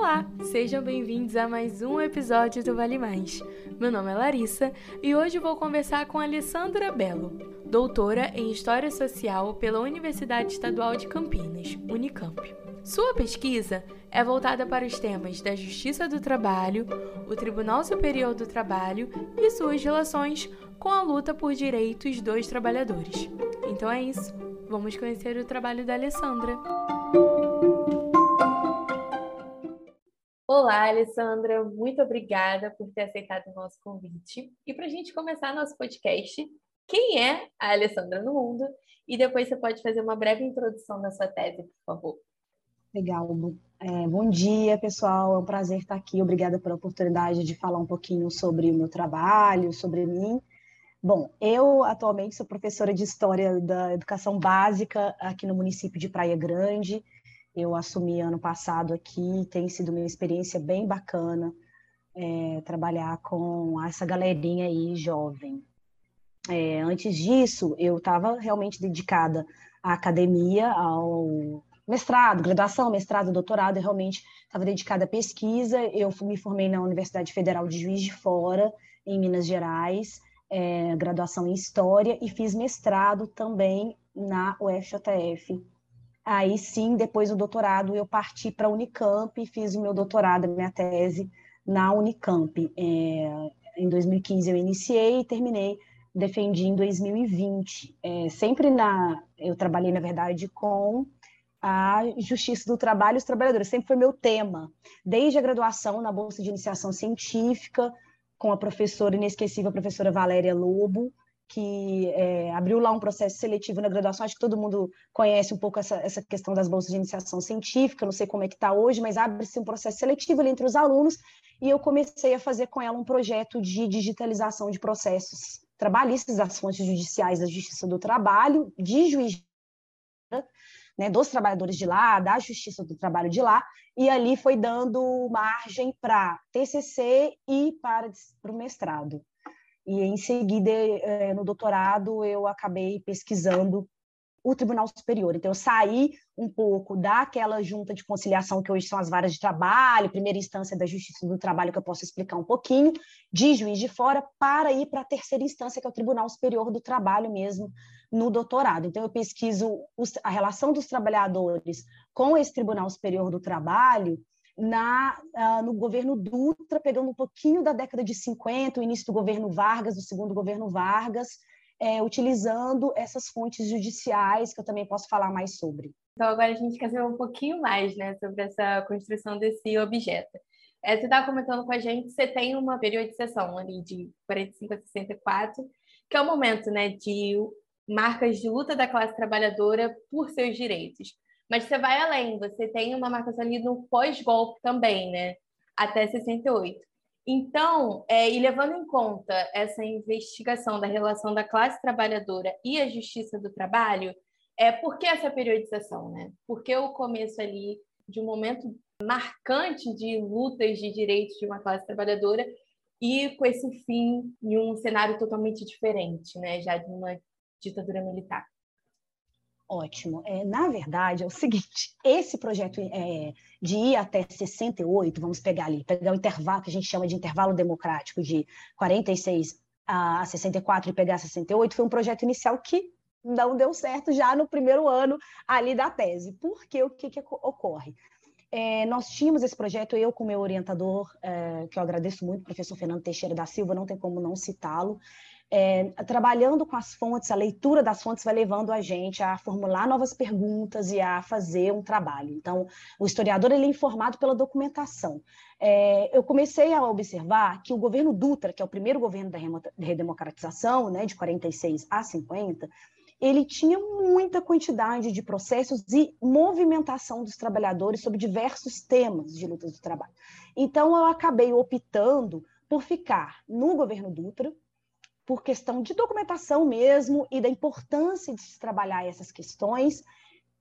Olá, sejam bem-vindos a mais um episódio do Vale Mais. Meu nome é Larissa e hoje vou conversar com Alessandra Belo, doutora em História Social pela Universidade Estadual de Campinas, Unicamp. Sua pesquisa é voltada para os temas da Justiça do Trabalho, o Tribunal Superior do Trabalho e suas relações com a luta por direitos dos trabalhadores. Então é isso, vamos conhecer o trabalho da Alessandra. Olá, Alessandra, muito obrigada por ter aceitado o nosso convite. E para a gente começar nosso podcast, quem é a Alessandra no mundo? E depois você pode fazer uma breve introdução da sua tese, por favor. Legal. É, bom dia, pessoal. É um prazer estar aqui. Obrigada pela oportunidade de falar um pouquinho sobre o meu trabalho, sobre mim. Bom, eu atualmente sou professora de História da Educação Básica aqui no município de Praia Grande. Eu assumi ano passado aqui, tem sido uma experiência bem bacana é, trabalhar com essa galerinha aí jovem. É, antes disso, eu estava realmente dedicada à academia, ao mestrado, graduação, mestrado, doutorado, eu realmente estava dedicada à pesquisa. Eu me formei na Universidade Federal de Juiz de Fora, em Minas Gerais, é, graduação em História, e fiz mestrado também na UFJF. Aí sim, depois do doutorado, eu parti para a Unicamp e fiz o meu doutorado, minha tese na Unicamp. É, em 2015 eu iniciei e terminei defendi em 2020. É, sempre na, eu trabalhei na verdade com a justiça do trabalho e os trabalhadores. Sempre foi meu tema, desde a graduação na Bolsa de Iniciação Científica, com a professora inesquecível, a professora Valéria Lobo, que é, abriu lá um processo seletivo na graduação. Acho que todo mundo conhece um pouco essa, essa questão das bolsas de iniciação científica, não sei como é que está hoje, mas abre-se um processo seletivo ali entre os alunos, e eu comecei a fazer com ela um projeto de digitalização de processos trabalhistas das fontes judiciais da Justiça do Trabalho, de juiz né, dos trabalhadores de lá, da Justiça do Trabalho de lá, e ali foi dando margem para TCC e para, para o mestrado. E em seguida, eh, no doutorado, eu acabei pesquisando o Tribunal Superior. Então, eu saí um pouco daquela junta de conciliação que hoje são as varas de trabalho, primeira instância da Justiça do Trabalho, que eu posso explicar um pouquinho, de juiz de fora, para ir para a terceira instância, que é o Tribunal Superior do Trabalho mesmo, no doutorado. Então, eu pesquiso a relação dos trabalhadores com esse Tribunal Superior do Trabalho na, uh, no governo Dutra, pegando um pouquinho da década de 50, o início do governo Vargas, do segundo governo Vargas, é, utilizando essas fontes judiciais, que eu também posso falar mais sobre. Então, agora a gente quer saber um pouquinho mais né, sobre essa construção desse objeto. É, você estava comentando com a gente que você tem uma periodização ali de 45 a 64, que é o momento né, de marcas de luta da classe trabalhadora por seus direitos. Mas você vai além, você tem uma marcação ali no pós-golpe também, né? Até 68. Então, é, e levando em conta essa investigação da relação da classe trabalhadora e a justiça do trabalho, é por que essa periodização, né? Porque o começo ali de um momento marcante de lutas de direitos de uma classe trabalhadora e com esse fim em um cenário totalmente diferente, né? Já de uma ditadura militar. Ótimo. É, na verdade, é o seguinte: esse projeto é, de ir até 68, vamos pegar ali, pegar o intervalo que a gente chama de intervalo democrático de 46 a 64 e pegar 68, foi um projeto inicial que não deu certo já no primeiro ano ali da tese. Porque o que, que ocorre? É, nós tínhamos esse projeto, eu com meu orientador, é, que eu agradeço muito, o professor Fernando Teixeira da Silva, não tem como não citá-lo, é, trabalhando com as fontes, a leitura das fontes vai levando a gente a formular novas perguntas e a fazer um trabalho. Então, o historiador ele é informado pela documentação. É, eu comecei a observar que o governo Dutra, que é o primeiro governo da redemocratização, né, de 46 a 50, ele tinha muita quantidade de processos e movimentação dos trabalhadores sobre diversos temas de lutas do trabalho. Então, eu acabei optando por ficar no governo Dutra, por questão de documentação mesmo e da importância de se trabalhar essas questões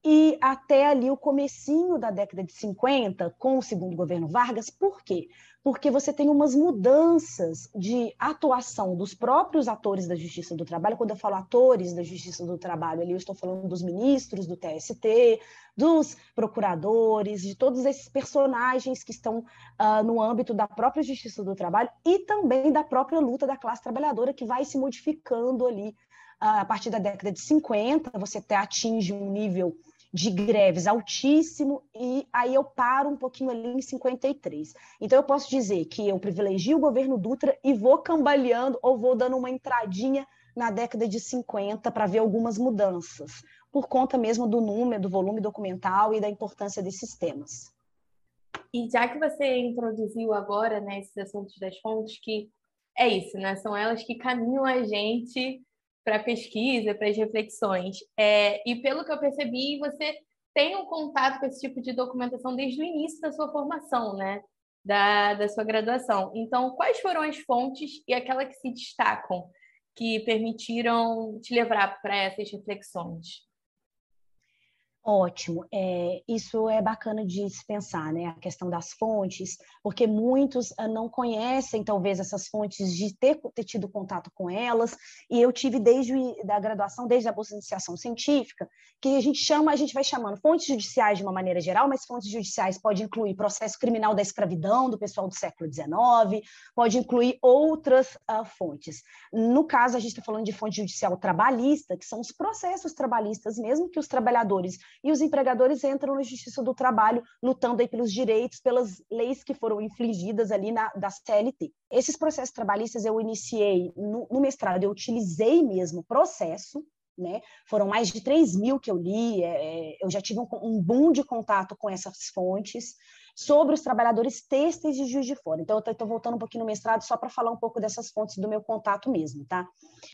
e até ali o comecinho da década de 50, com o segundo governo Vargas, por quê? Porque você tem umas mudanças de atuação dos próprios atores da Justiça do Trabalho. Quando eu falo atores da Justiça do Trabalho, ali eu estou falando dos ministros do TST, dos procuradores, de todos esses personagens que estão uh, no âmbito da própria Justiça do Trabalho e também da própria luta da classe trabalhadora, que vai se modificando ali uh, a partir da década de 50. Você até atinge um nível de greves altíssimo, e aí eu paro um pouquinho ali em 53. Então, eu posso dizer que eu privilegio o governo Dutra e vou cambaleando ou vou dando uma entradinha na década de 50 para ver algumas mudanças, por conta mesmo do número, do volume documental e da importância desses temas. E já que você introduziu agora né, esses assuntos das fontes, que é isso, né? São elas que caminham a gente para pesquisa, para as reflexões. É, e pelo que eu percebi, você tem um contato com esse tipo de documentação desde o início da sua formação, né? Da, da sua graduação. Então, quais foram as fontes e aquelas que se destacam, que permitiram te levar para essas reflexões? Ótimo, é, isso é bacana de se pensar, né? A questão das fontes, porque muitos ah, não conhecem talvez essas fontes de ter, ter tido contato com elas, e eu tive desde a graduação, desde a bolsa de iniciação científica, que a gente chama, a gente vai chamando fontes judiciais de uma maneira geral, mas fontes judiciais pode incluir processo criminal da escravidão do pessoal do século XIX, pode incluir outras uh, fontes. No caso, a gente está falando de fonte judicial trabalhista, que são os processos trabalhistas mesmo que os trabalhadores e os empregadores entram na Justiça do Trabalho lutando aí pelos direitos, pelas leis que foram infligidas ali na, da CLT. Esses processos trabalhistas eu iniciei no, no mestrado, eu utilizei mesmo processo, né? Foram mais de 3 mil que eu li, é, eu já tive um, um boom de contato com essas fontes, sobre os trabalhadores têxteis de Juiz de Fora. Então, eu estou voltando um pouquinho no mestrado só para falar um pouco dessas fontes do meu contato mesmo, tá?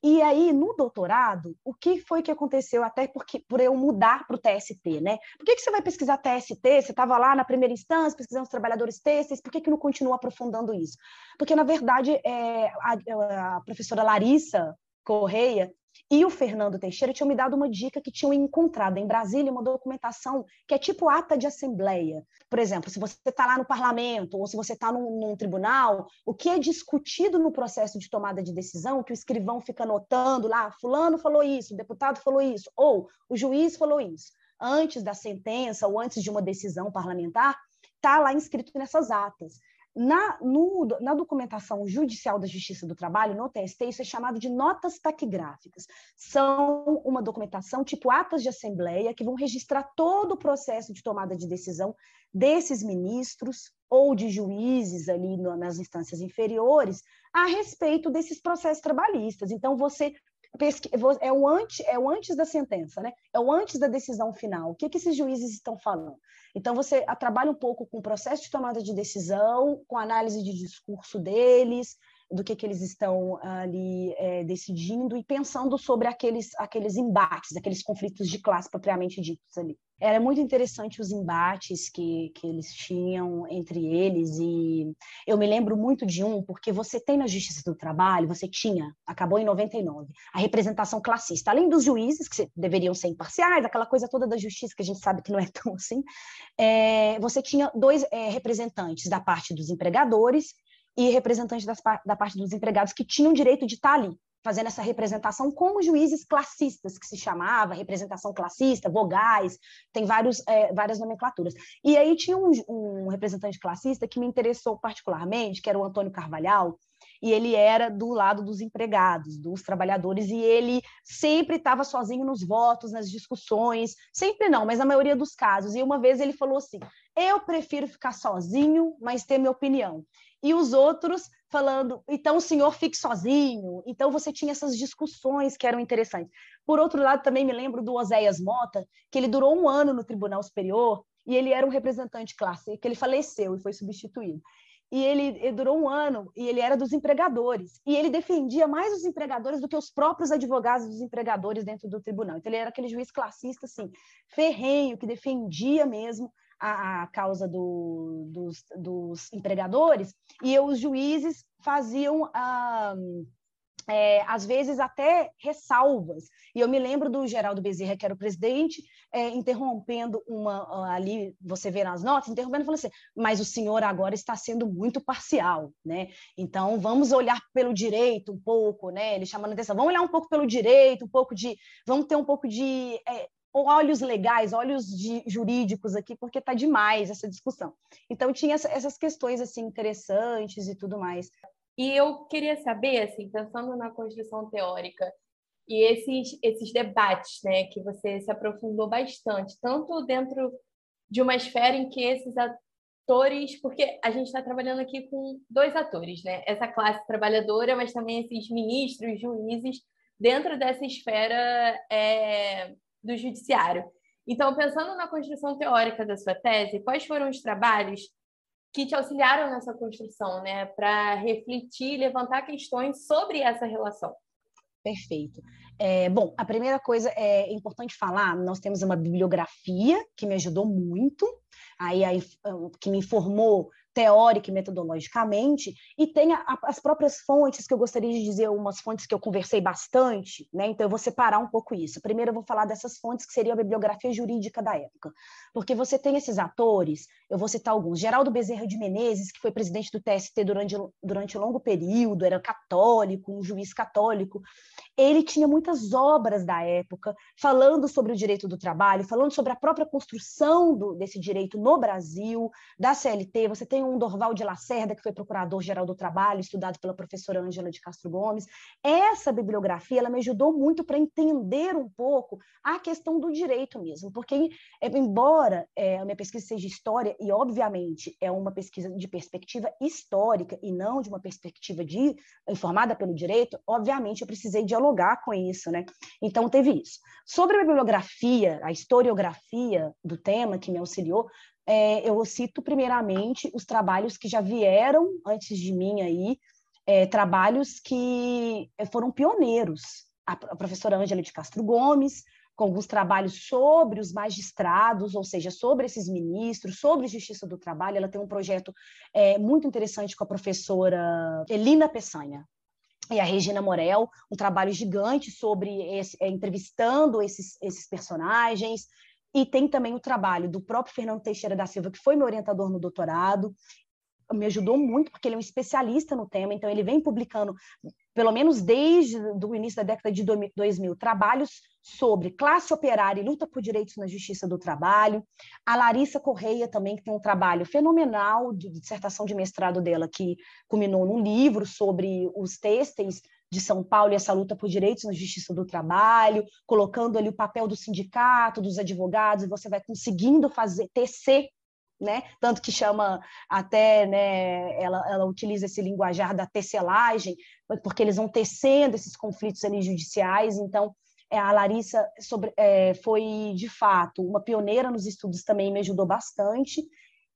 E aí, no doutorado, o que foi que aconteceu, até porque por eu mudar para o TST, né? Por que, que você vai pesquisar TST? Você estava lá na primeira instância, pesquisando os trabalhadores têxteis, por que, que não continua aprofundando isso? Porque, na verdade, é, a, a professora Larissa Correia, e o Fernando Teixeira tinham me dado uma dica que tinham encontrado em Brasília uma documentação que é tipo ata de assembleia. Por exemplo, se você está lá no parlamento ou se você está num, num, tribunal, o que é discutido no processo de tomada de decisão, que o escrivão fica anotando lá, fulano falou isso, o deputado falou isso, ou o juiz falou isso, antes da sentença ou antes de uma decisão parlamentar, está lá inscrito nessas atas. Na, no, na documentação judicial da Justiça do Trabalho, no TST, isso é chamado de notas taquigráficas. São uma documentação tipo atas de assembleia que vão registrar todo o processo de tomada de decisão desses ministros ou de juízes ali no, nas instâncias inferiores a respeito desses processos trabalhistas. Então, você é o, antes, é o antes da sentença, né? É o antes da decisão final. O que, que esses juízes estão falando? Então, você trabalha um pouco com o processo de tomada de decisão, com análise de discurso deles, do que, que eles estão ali é, decidindo e pensando sobre aqueles, aqueles embates, aqueles conflitos de classe propriamente ditos ali. Era muito interessante os embates que, que eles tinham entre eles e eu me lembro muito de um, porque você tem na Justiça do Trabalho, você tinha, acabou em 99, a representação classista, além dos juízes, que deveriam ser imparciais, aquela coisa toda da justiça que a gente sabe que não é tão assim, é, você tinha dois é, representantes da parte dos empregadores e representantes das, da parte dos empregados que tinham direito de estar ali, fazendo essa representação como juízes classistas, que se chamava, representação classista, vogais, tem vários, é, várias nomenclaturas. E aí tinha um, um, representante classista que me interessou particularmente, que era o Antônio Carvalhal, e ele era do lado dos empregados, dos trabalhadores, e ele sempre estava sozinho nos votos, nas discussões, sempre não, mas na maioria dos casos. E uma vez ele falou assim: eu prefiro ficar sozinho, mas ter minha opinião e os outros falando, então o senhor fique sozinho. Então você tinha essas discussões que eram interessantes. Por outro lado, também me lembro do Oséias Mota, que ele durou um ano no Tribunal Superior e ele era um representante classe, que ele faleceu e foi substituído. E ele, ele, durou um ano e ele era dos empregadores. E ele defendia mais os empregadores do que os próprios advogados dos empregadores dentro do tribunal. Então, ele era aquele juiz classista, assim, ferrenho, que defendia mesmo a, a causa do, dos, dos, empregadores, e os juízes faziam a, é, às vezes até ressalvas. E eu me lembro do Geraldo Bezerra, que era o presidente, é, interrompendo uma ali, você vê nas notas, interrompendo e falando assim, mas o senhor agora está sendo muito parcial, né? Então vamos olhar pelo direito um pouco, né? Ele chamando atenção, vamos olhar um pouco pelo direito, um pouco de, vamos ter um pouco de é, olhos legais, olhos de, jurídicos aqui, porque está demais essa discussão. Então tinha essas questões assim interessantes e tudo mais. E eu queria saber, assim, pensando na construção teórica e esses, esses debates, né, que você se aprofundou bastante, tanto dentro de uma esfera em que esses atores, porque a gente está trabalhando aqui com dois atores, né, essa classe trabalhadora, mas também esses ministros, juízes, dentro dessa esfera é, do judiciário. Então, pensando na construção teórica da sua tese, quais foram os trabalhos que te auxiliaram nessa construção, né, para refletir levantar questões sobre essa relação. Perfeito. É, bom, a primeira coisa é importante falar, nós temos uma bibliografia que me ajudou muito, aí, aí que me informou teórica e metodologicamente, e tem a, as próprias fontes, que eu gostaria de dizer, umas fontes que eu conversei bastante, né? então eu vou separar um pouco isso. Primeiro eu vou falar dessas fontes, que seria a bibliografia jurídica da época, porque você tem esses atores, eu vou citar alguns, Geraldo Bezerra de Menezes, que foi presidente do TST durante, durante um longo período, era católico, um juiz católico, ele tinha muitas obras da época, falando sobre o direito do trabalho, falando sobre a própria construção do, desse direito no Brasil, da CLT, você tem um Dorval de Lacerda, que foi procurador-geral do trabalho, estudado pela professora Ângela de Castro Gomes. Essa bibliografia ela me ajudou muito para entender um pouco a questão do direito mesmo, porque, é, embora é, a minha pesquisa seja história, e obviamente é uma pesquisa de perspectiva histórica e não de uma perspectiva de informada pelo direito, obviamente eu precisei dialogar com isso, né? Então teve isso. Sobre a bibliografia, a historiografia do tema que me auxiliou, é, eu cito primeiramente os trabalhos que já vieram antes de mim aí, é, trabalhos que foram pioneiros. A, professora Ângela de Castro Gomes, com alguns trabalhos sobre os magistrados, ou seja, sobre esses ministros, sobre justiça do trabalho. Ela tem um projeto é, muito interessante com a professora Elina Peçanha e a Regina Morel, um trabalho gigante sobre esse, é, entrevistando esses, esses personagens, e tem também o trabalho do próprio Fernando Teixeira da Silva, que foi meu orientador no doutorado, me ajudou muito, porque ele é um especialista no tema, então ele vem publicando, pelo menos desde o início da década de 2000, trabalhos sobre classe operária e luta por direitos na justiça do trabalho. A Larissa Correia também, que tem um trabalho fenomenal de dissertação de mestrado dela, que culminou num livro sobre os têxteis de São Paulo e essa luta por direitos na justiça do trabalho, colocando ali o papel do sindicato, dos advogados, e você vai conseguindo fazer tecer né? Tanto que chama até, né? Ela, ela utiliza esse linguajar da tecelagem, porque eles vão tecendo esses conflitos ali judiciais. Então, é, a Larissa sobre, é, foi de fato uma pioneira nos estudos também me ajudou bastante.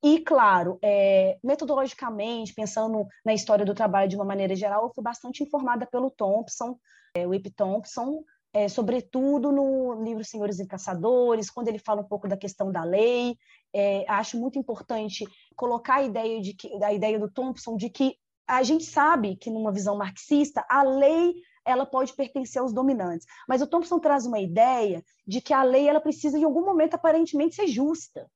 E, claro, é, metodologicamente, pensando na história do trabalho de uma maneira geral, eu fui bastante informada pelo Thompson, é, o Ip Thompson, é, sobretudo no livro Senhores e Caçadores, quando ele fala um pouco da questão da lei. É, acho muito importante colocar a ideia, de que, a ideia do Thompson de que a gente sabe que, numa visão marxista, a lei ela pode pertencer aos dominantes. Mas o Thompson traz uma ideia de que a lei ela precisa, em algum momento, aparentemente ser justa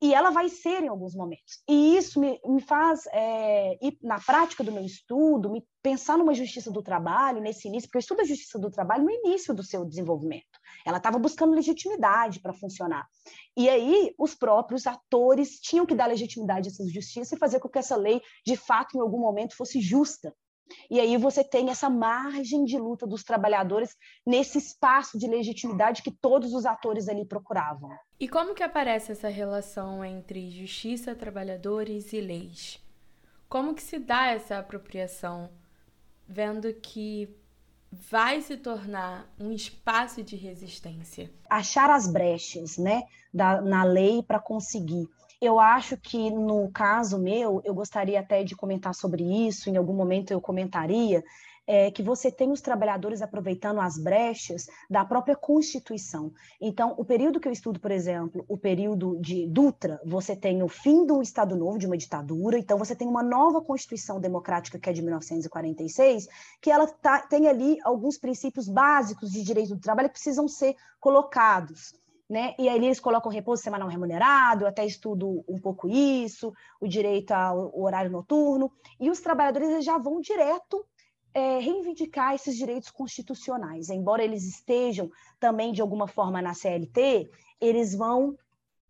e ela vai ser em alguns momentos. E isso me, me faz, é, ir na prática do meu estudo, me pensar numa justiça do trabalho, nesse início, porque eu estudo a justiça do trabalho no início do seu desenvolvimento. Ela estava buscando legitimidade para funcionar. E aí, os próprios atores tinham que dar legitimidade a essa justiça e fazer com que essa lei, de fato, em algum momento, fosse justa. E aí você tem essa margem de luta dos trabalhadores nesse espaço de legitimidade que todos os atores ali procuravam. E como que aparece essa relação entre justiça, trabalhadores e leis? Como que se dá essa apropriação, vendo que vai se tornar um espaço de resistência? Achar as brechas, né, da, na lei para conseguir eu acho que no caso meu, eu gostaria até de comentar sobre isso, em algum momento eu comentaria, é que você tem os trabalhadores aproveitando as brechas da própria Constituição. Então, o período que eu estudo, por exemplo, o período de Dutra, você tem o fim do Estado Novo, de uma ditadura, então você tem uma nova Constituição Democrática, que é de 1946, que ela tá, tem ali alguns princípios básicos de direito do trabalho que precisam ser colocados. Né? E aí eles colocam repouso semanal remunerado, até estudo um pouco isso, o direito ao horário noturno, e os trabalhadores já vão direto é, reivindicar esses direitos constitucionais. Embora eles estejam também, de alguma forma, na CLT, eles vão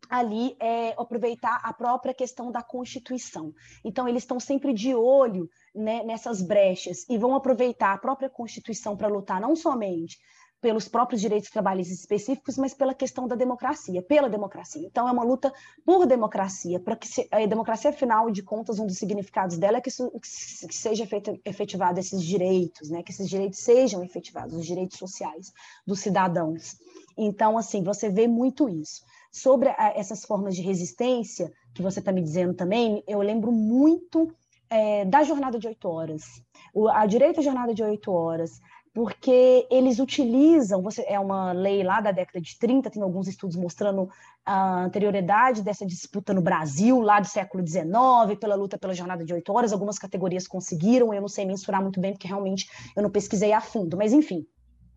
ali é, aproveitar a própria questão da Constituição. Então, eles estão sempre de olho né, nessas brechas e vão aproveitar a própria Constituição para lutar não somente pelos próprios direitos trabalhistas específicos, mas pela questão da democracia, pela democracia. Então, é uma luta por democracia, para que se, a democracia, afinal de contas, um dos significados dela é que, isso, que seja feito, efetivado esses direitos, né? que esses direitos sejam efetivados, os direitos sociais dos cidadãos. Então, assim, você vê muito isso. Sobre a, essas formas de resistência que você está me dizendo também, eu lembro muito é, da jornada de oito horas. O, a direita jornada de oito horas, porque eles utilizam, você é uma lei lá da década de 30, tem alguns estudos mostrando a anterioridade dessa disputa no Brasil, lá do século XIX, pela luta pela jornada de oito horas, algumas categorias conseguiram, eu não sei mensurar muito bem, porque realmente eu não pesquisei a fundo, mas enfim,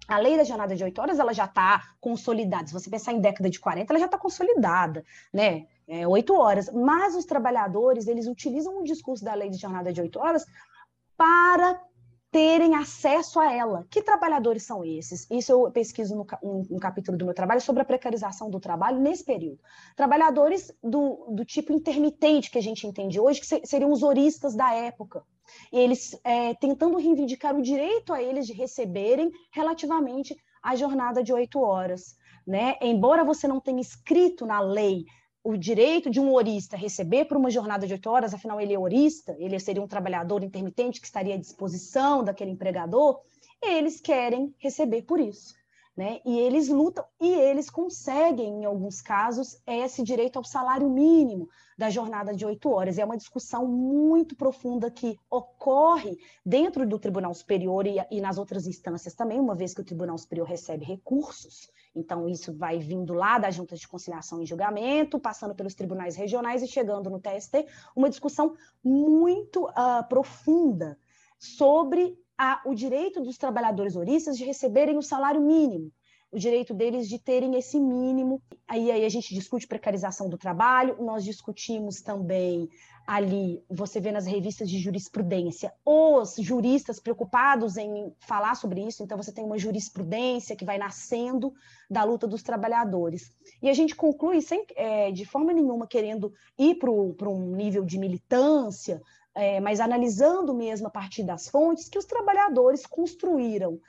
a lei da jornada de oito horas ela já está consolidada. Se você pensar em década de 40, ela já está consolidada, né? É, oito horas. Mas os trabalhadores eles utilizam o discurso da lei de jornada de oito horas para terem acesso a ela. Que trabalhadores são esses? Isso eu pesquiso no, um, um, capítulo do meu trabalho sobre a precarização do trabalho nesse período. Trabalhadores do, do tipo intermitente que a gente entende hoje, que seriam os oristas da época. E eles é, tentando reivindicar o direito a eles de receberem relativamente à jornada de oito horas. Né? Embora você não tenha escrito na lei o direito de um horista receber por uma jornada de oito horas, afinal ele é horista, ele seria um trabalhador intermitente que estaria à disposição daquele empregador, eles querem receber por isso. Né? E eles lutam e eles conseguem, em alguns casos, esse direito ao salário mínimo da jornada de oito horas. É uma discussão muito profunda que ocorre dentro do Tribunal Superior e, e nas outras instâncias também, uma vez que o Tribunal Superior recebe recursos então, isso vai vindo lá das juntas de conciliação e julgamento, passando pelos tribunais regionais e chegando no TST, uma discussão muito uh, profunda sobre a, o direito dos trabalhadores oristas de receberem o salário mínimo, o direito deles de terem esse mínimo. Aí, aí a gente discute precarização do trabalho, nós discutimos também ali, você vê nas revistas de jurisprudência, os juristas preocupados em falar sobre isso, então você tem uma jurisprudência que vai nascendo da luta dos trabalhadores. E a gente conclui, sem, é, de forma nenhuma, querendo ir para um nível de militância, é, mas analisando mesmo a partir das fontes, que os trabalhadores construíram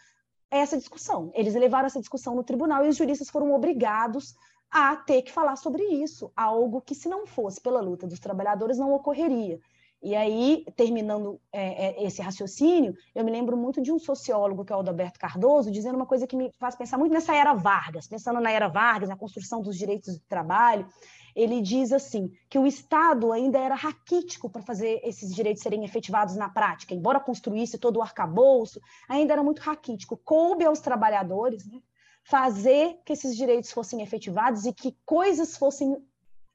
essa discussão. Eles levaram essa discussão no tribunal e os juristas foram obrigados a ter que falar sobre isso, algo que, se não fosse pela luta dos trabalhadores, não ocorreria. E aí, terminando é, é, esse raciocínio, eu me lembro muito de um sociólogo, que é o Alberto Cardoso, dizendo uma coisa que me faz pensar muito nessa era Vargas, pensando na era Vargas, na construção dos direitos de trabalho. Ele diz assim: que o Estado ainda era raquítico para fazer esses direitos serem efetivados na prática, embora construísse todo o arcabouço, ainda era muito raquítico. Coube aos trabalhadores, né, fazer que esses direitos fossem efetivados e que coisas fossem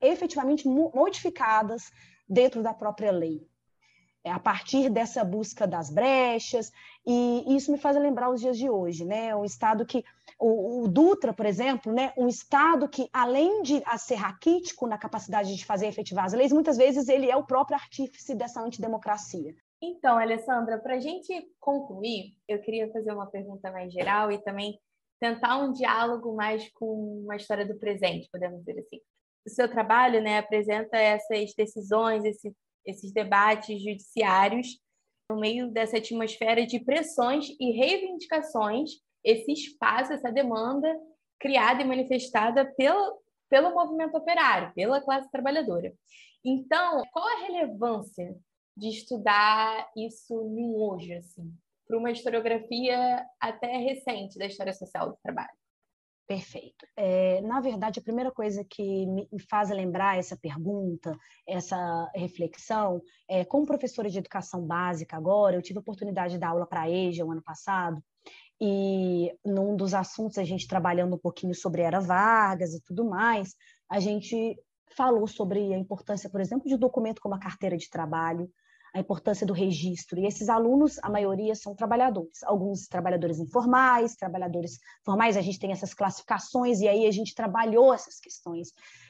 efetivamente modificadas dentro da própria lei. É a partir dessa busca das brechas, e isso me faz lembrar os dias de hoje, né? O Estado que, o, o Dutra, por exemplo, né? um Estado que, além de ser raquítico na capacidade de fazer efetivar as leis, muitas vezes ele é o próprio artífice dessa antidemocracia. Então, Alessandra, para a gente concluir, eu queria fazer uma pergunta mais geral e também tentar um diálogo mais com uma história do presente, podemos dizer assim. O seu trabalho né, apresenta essas decisões, esse, esses debates judiciários no meio dessa atmosfera de pressões e reivindicações, esse espaço, essa demanda criada e manifestada pelo, pelo movimento operário, pela classe trabalhadora. Então, qual a relevância de estudar isso no hoje, assim? para uma historiografia até recente da história social do trabalho. Perfeito. É, na verdade, a primeira coisa que me faz lembrar essa pergunta, essa reflexão, é, como professora de educação básica agora, eu tive a oportunidade de dar aula para a EJA o ano passado, e num dos assuntos, a gente trabalhando um pouquinho sobre Era Vargas e tudo mais, a gente falou sobre a importância, por exemplo, de um documento como a carteira de trabalho, a importância do registro. E esses alunos, a maioria são trabalhadores, alguns trabalhadores informais, trabalhadores formais, a gente tem essas classificações, e aí a gente trabalhou essas questões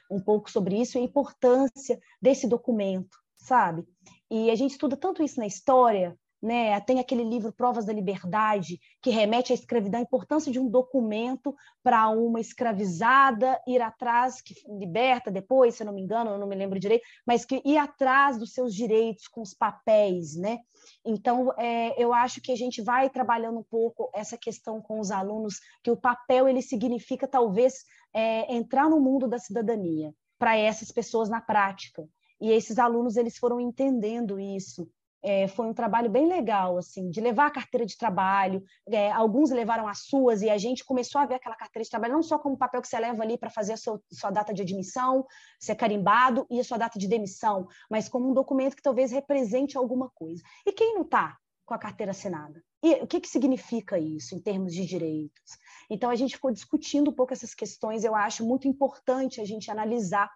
um pouco sobre isso e a importância desse documento, sabe? E a gente estuda tanto isso na história, né? Tem aquele livro Provas da Liberdade, que remete à escravidão, a importância de um documento para uma escravizada ir atrás, que liberta depois, se eu não me engano, eu não me lembro direito, mas que ir atrás dos seus direitos com os papéis, né? Então, é, eu acho que a gente vai trabalhando um pouco essa questão com os alunos, que o papel ele significa talvez é, entrar no mundo da cidadania para essas pessoas na prática. E esses alunos eles foram entendendo isso é, foi um trabalho bem legal, assim, de levar a carteira de trabalho. É, alguns levaram as suas e a gente começou a ver aquela carteira de trabalho não só como papel que você leva ali para fazer a sua, sua, data de admissão, ser carimbado e a sua data de demissão, mas como um documento que talvez represente alguma coisa. E quem não está com a carteira assinada? E o que, que significa isso em termos de direitos? Então, a gente ficou discutindo um pouco essas questões. Eu acho muito importante a gente analisar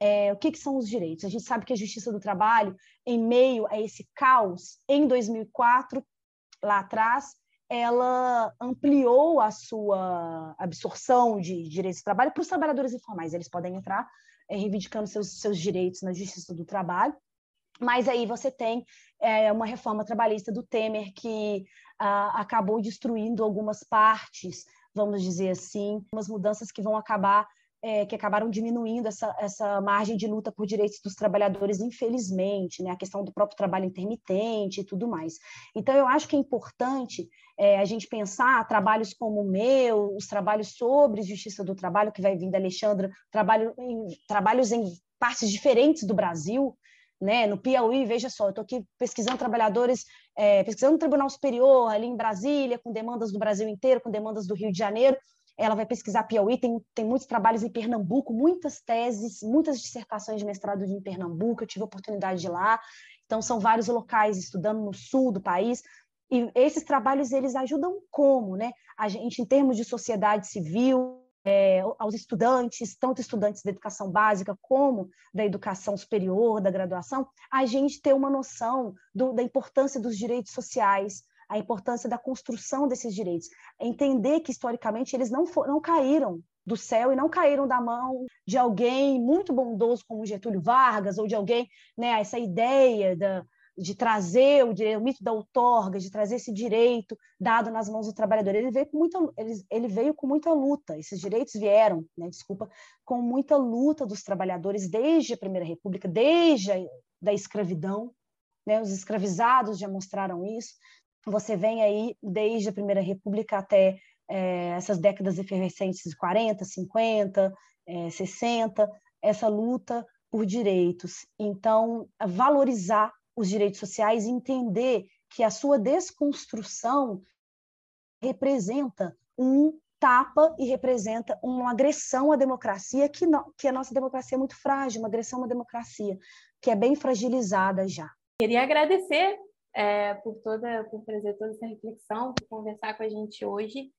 é, o que, que, são os direitos? A gente sabe que a Justiça do Trabalho, em meio a esse caos, em 2004, lá atrás, ela ampliou a sua absorção de direitos do trabalho para os trabalhadores informais. Eles podem entrar é, reivindicando seus, seus direitos na Justiça do Trabalho. Mas aí você tem é, uma reforma trabalhista do Temer que ah, acabou destruindo algumas partes, vamos dizer assim, umas mudanças que vão acabar é, que acabaram diminuindo essa, essa margem de luta por direitos dos trabalhadores, infelizmente, né? a questão do próprio trabalho intermitente e tudo mais. Então, eu acho que é importante é, a gente pensar trabalhos como o meu, os trabalhos sobre justiça do trabalho, que vai vir da Alexandra, trabalho em, trabalhos em partes diferentes do Brasil, né? No Piauí, veja só, eu estou aqui pesquisando trabalhadores, é, pesquisando no Tribunal Superior, ali em Brasília, com demandas do Brasil inteiro, com demandas do Rio de Janeiro, ela vai pesquisar Piauí, tem, tem muitos trabalhos em Pernambuco, muitas teses, muitas dissertações de mestrado em Pernambuco, eu tive a oportunidade de ir lá, então são vários locais estudando no sul do país, e esses trabalhos, eles ajudam como, né? A gente, em termos de sociedade civil, é, aos estudantes, tanto estudantes da educação básica como da educação superior, da graduação, a gente ter uma noção do, da importância dos direitos sociais, a importância da construção desses direitos, entender que historicamente eles não, não caíram do céu e não caíram da mão de alguém muito bondoso como Getúlio Vargas ou de alguém, né, essa ideia da, de trazer o, direito, o mito da outorga, de trazer esse direito dado nas mãos do trabalhador. Ele veio com muita, ele, ele veio com muita luta, esses direitos vieram, né, desculpa, com muita luta dos trabalhadores desde a Primeira República, desde a da escravidão, né, os escravizados já mostraram isso, você vem aí desde a Primeira República até é, essas décadas efervescentes de 40, 50, é, 60, essa luta por direitos. Então, valorizar os direitos sociais entender que a sua desconstrução representa um tapa e representa uma agressão à democracia que, não, que a nossa democracia é muito frágil, uma agressão à democracia que é bem fragilizada já. Queria agradecer é, por toda por trazer toda essa reflexão, por conversar com a gente hoje.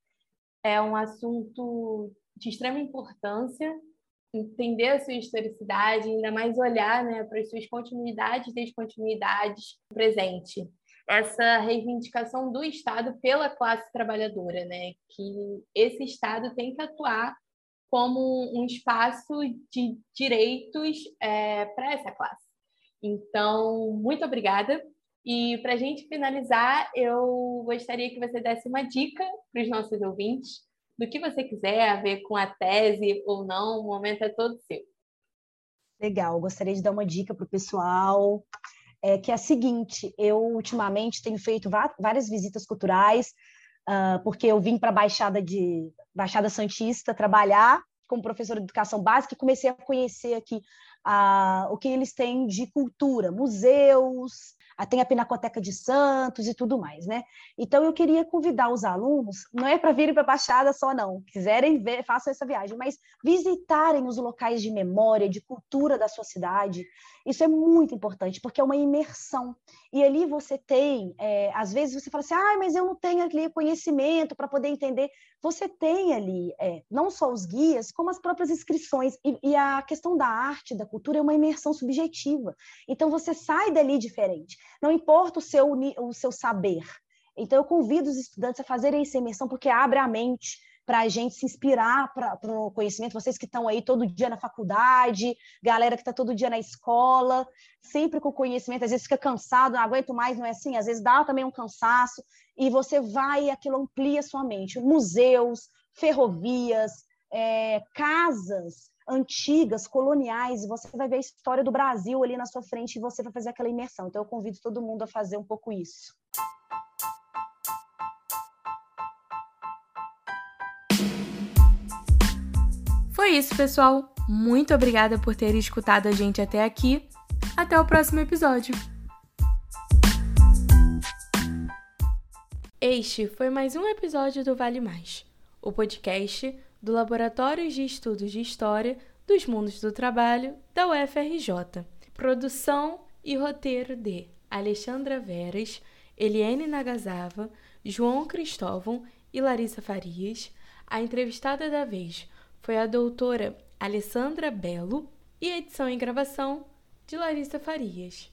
É um assunto de extrema importância entender a sua historicidade, ainda mais olhar né, para as suas continuidades e descontinuidades presente. Essa reivindicação do Estado pela classe trabalhadora, né, que esse Estado tem que atuar como um espaço de direitos é, para essa classe. Então, muito obrigada e para a gente finalizar, eu gostaria que você desse uma dica para os nossos ouvintes do que você quiser a ver com a tese ou não, o momento é todo seu. Legal, gostaria de dar uma dica para o pessoal, é, que é a seguinte: eu ultimamente tenho feito várias visitas culturais, uh, porque eu vim para a Baixada de Baixada Santista trabalhar como professora de educação básica e comecei a conhecer aqui uh, o que eles têm de cultura, museus, tem a Pinacoteca de Santos e tudo mais, né? Então eu queria convidar os alunos, não é para virem para a Baixada só não, quiserem ver, façam essa viagem, mas visitarem os locais de memória, de cultura da sua cidade. Isso é muito importante, porque é uma imersão. E ali você tem, é, às vezes você fala assim, ah, mas eu não tenho ali conhecimento para poder entender. Você tem ali é, não só os guias, como as próprias inscrições. E, e a questão da arte, da cultura, é uma imersão subjetiva. Então você sai dali diferente. Não importa o seu, o seu saber. Então eu convido os estudantes a fazerem essa imersão, porque abre a mente para a gente se inspirar para o conhecimento. Vocês que estão aí todo dia na faculdade, galera que está todo dia na escola, sempre com conhecimento, às vezes fica cansado, não aguento mais, não é assim? Às vezes dá também um cansaço, e você vai e aquilo amplia sua mente. Museus, ferrovias, é, casas antigas, coloniais, e você vai ver a história do Brasil ali na sua frente e você vai fazer aquela imersão. Então, eu convido todo mundo a fazer um pouco isso. Foi isso, pessoal. Muito obrigada por ter escutado a gente até aqui. Até o próximo episódio. Este foi mais um episódio do Vale Mais, o podcast do Laboratório de Estudos de História dos Mundos do Trabalho da UFRJ. Produção e roteiro de Alexandra Veras, Eliane Nagasava, João Cristóvão e Larissa Farias. A entrevistada da vez foi a doutora Alessandra Belo e edição e gravação de Larissa Farias.